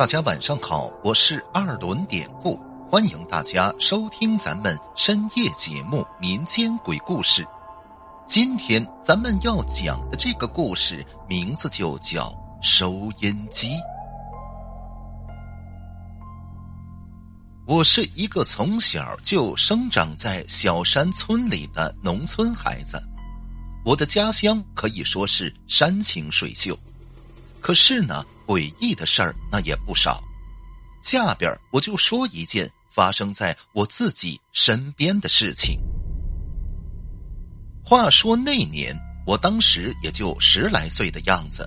大家晚上好，我是二轮典故，欢迎大家收听咱们深夜节目《民间鬼故事》。今天咱们要讲的这个故事名字就叫收音机。我是一个从小就生长在小山村里的农村孩子，我的家乡可以说是山清水秀。可是呢，诡异的事儿那也不少。下边我就说一件发生在我自己身边的事情。话说那年，我当时也就十来岁的样子。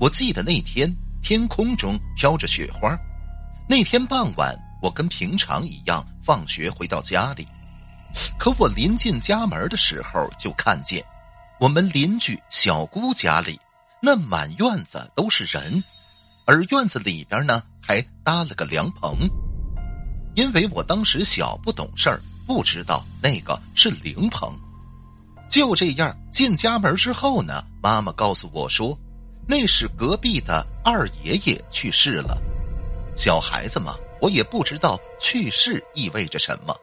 我记得那天天空中飘着雪花。那天傍晚，我跟平常一样放学回到家里。可我临近家门的时候，就看见我们邻居小姑家里。那满院子都是人，而院子里边呢还搭了个凉棚。因为我当时小不懂事儿，不知道那个是灵棚。就这样进家门之后呢，妈妈告诉我说，那是隔壁的二爷爷去世了。小孩子嘛，我也不知道去世意味着什么，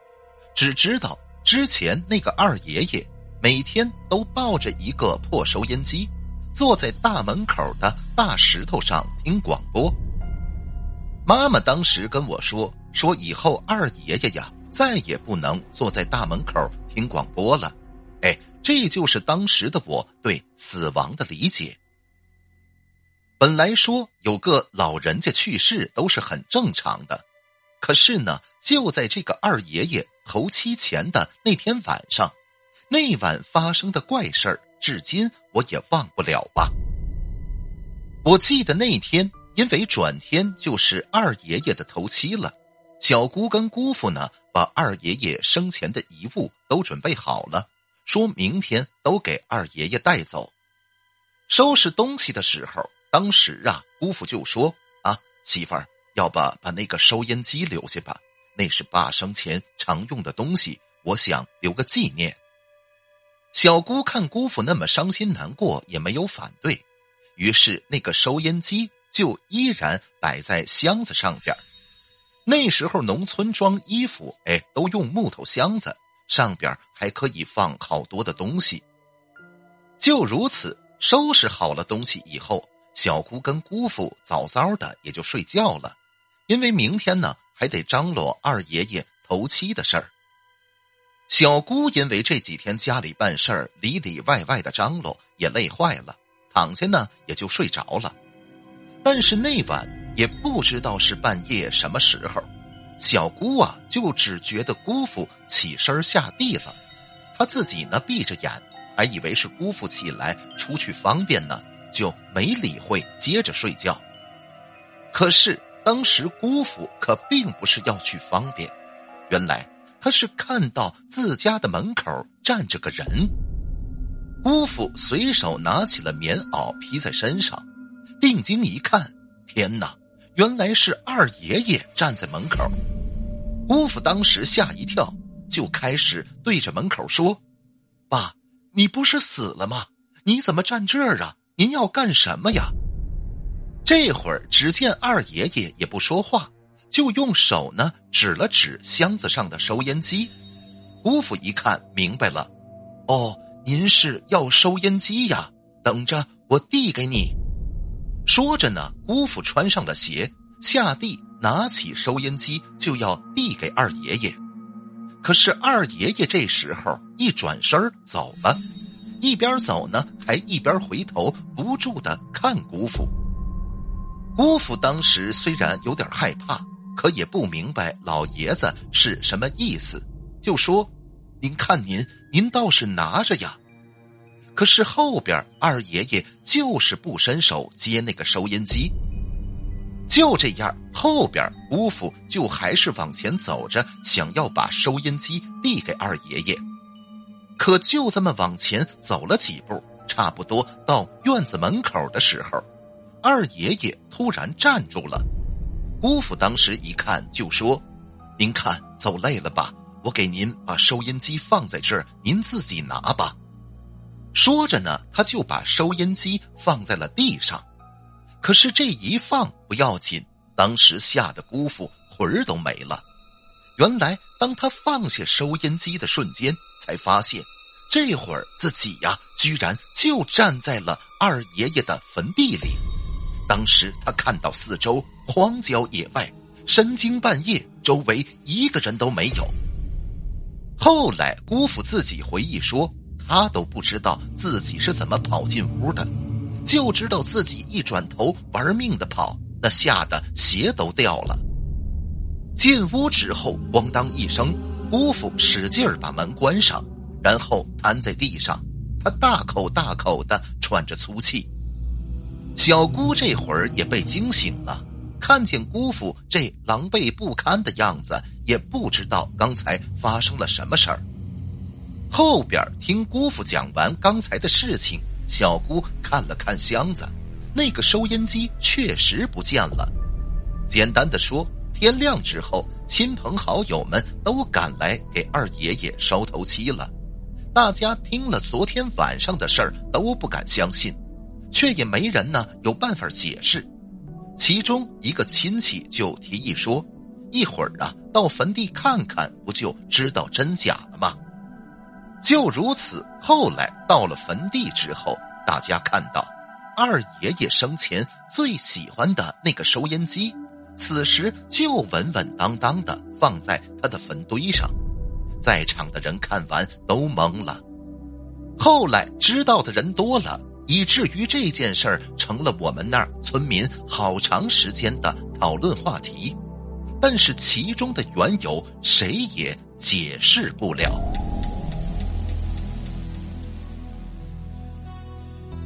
只知道之前那个二爷爷每天都抱着一个破收音机。坐在大门口的大石头上听广播。妈妈当时跟我说：“说以后二爷爷呀，再也不能坐在大门口听广播了。”哎，这就是当时的我对死亡的理解。本来说有个老人家去世都是很正常的，可是呢，就在这个二爷爷头七前的那天晚上，那晚发生的怪事儿。至今我也忘不了吧。我记得那天，因为转天就是二爷爷的头七了，小姑跟姑父呢，把二爷爷生前的遗物都准备好了，说明天都给二爷爷带走。收拾东西的时候，当时啊，姑父就说：“啊，媳妇儿，要不把那个收音机留下吧？那是爸生前常用的东西，我想留个纪念。”小姑看姑父那么伤心难过，也没有反对，于是那个收音机就依然摆在箱子上边。那时候农村装衣服，哎，都用木头箱子，上边还可以放好多的东西。就如此，收拾好了东西以后，小姑跟姑父早早的也就睡觉了，因为明天呢还得张罗二爷爷头七的事儿。小姑因为这几天家里办事儿里里外外的张罗，也累坏了，躺下呢也就睡着了。但是那晚也不知道是半夜什么时候，小姑啊就只觉得姑父起身下地了，她自己呢闭着眼，还以为是姑父起来出去方便呢，就没理会，接着睡觉。可是当时姑父可并不是要去方便，原来。他是看到自家的门口站着个人，姑父随手拿起了棉袄披在身上，定睛一看，天哪，原来是二爷爷站在门口。姑父当时吓一跳，就开始对着门口说：“爸，你不是死了吗？你怎么站这儿啊？您要干什么呀？”这会儿，只见二爷爷也不说话。就用手呢指了指箱子上的收音机，姑父一看明白了，哦，您是要收音机呀？等着我递给你。说着呢，姑父穿上了鞋，下地拿起收音机就要递给二爷爷。可是二爷爷这时候一转身走了，一边走呢还一边回头不住的看姑父。姑父当时虽然有点害怕。可也不明白老爷子是什么意思，就说：“您看您，您倒是拿着呀。”可是后边二爷爷就是不伸手接那个收音机。就这样，后边姑父就还是往前走着，想要把收音机递给二爷爷。可就这么往前走了几步，差不多到院子门口的时候，二爷爷突然站住了。姑父当时一看就说：“您看走累了吧？我给您把收音机放在这儿，您自己拿吧。”说着呢，他就把收音机放在了地上。可是这一放不要紧，当时吓得姑父魂儿都没了。原来，当他放下收音机的瞬间，才发现，这会儿自己呀，居然就站在了二爷爷的坟地里。当时他看到四周荒郊野外，深更半夜，周围一个人都没有。后来，姑父自己回忆说，他都不知道自己是怎么跑进屋的，就知道自己一转头玩命的跑，那吓得鞋都掉了。进屋之后，咣当一声，姑父使劲把门关上，然后瘫在地上，他大口大口的喘着粗气。小姑这会儿也被惊醒了，看见姑父这狼狈不堪的样子，也不知道刚才发生了什么事儿。后边听姑父讲完刚才的事情，小姑看了看箱子，那个收音机确实不见了。简单的说。天亮之后，亲朋好友们都赶来给二爷爷烧头七了。大家听了昨天晚上的事儿，都不敢相信，却也没人呢有办法解释。其中一个亲戚就提议说：“一会儿啊，到坟地看看，不就知道真假了吗？”就如此，后来到了坟地之后，大家看到二爷爷生前最喜欢的那个收音机。此时就稳稳当当的放在他的坟堆上，在场的人看完都懵了。后来知道的人多了，以至于这件事儿成了我们那儿村民好长时间的讨论话题。但是其中的缘由，谁也解释不了。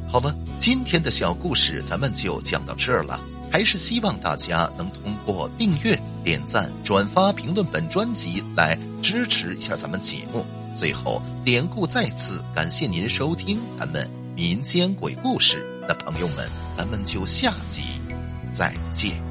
好了，今天的小故事咱们就讲到这儿了。还是希望大家能通过订阅、点赞、转发、评论本专辑来支持一下咱们节目。最后，典故再次感谢您收听咱们民间鬼故事。的朋友们，咱们就下集再见。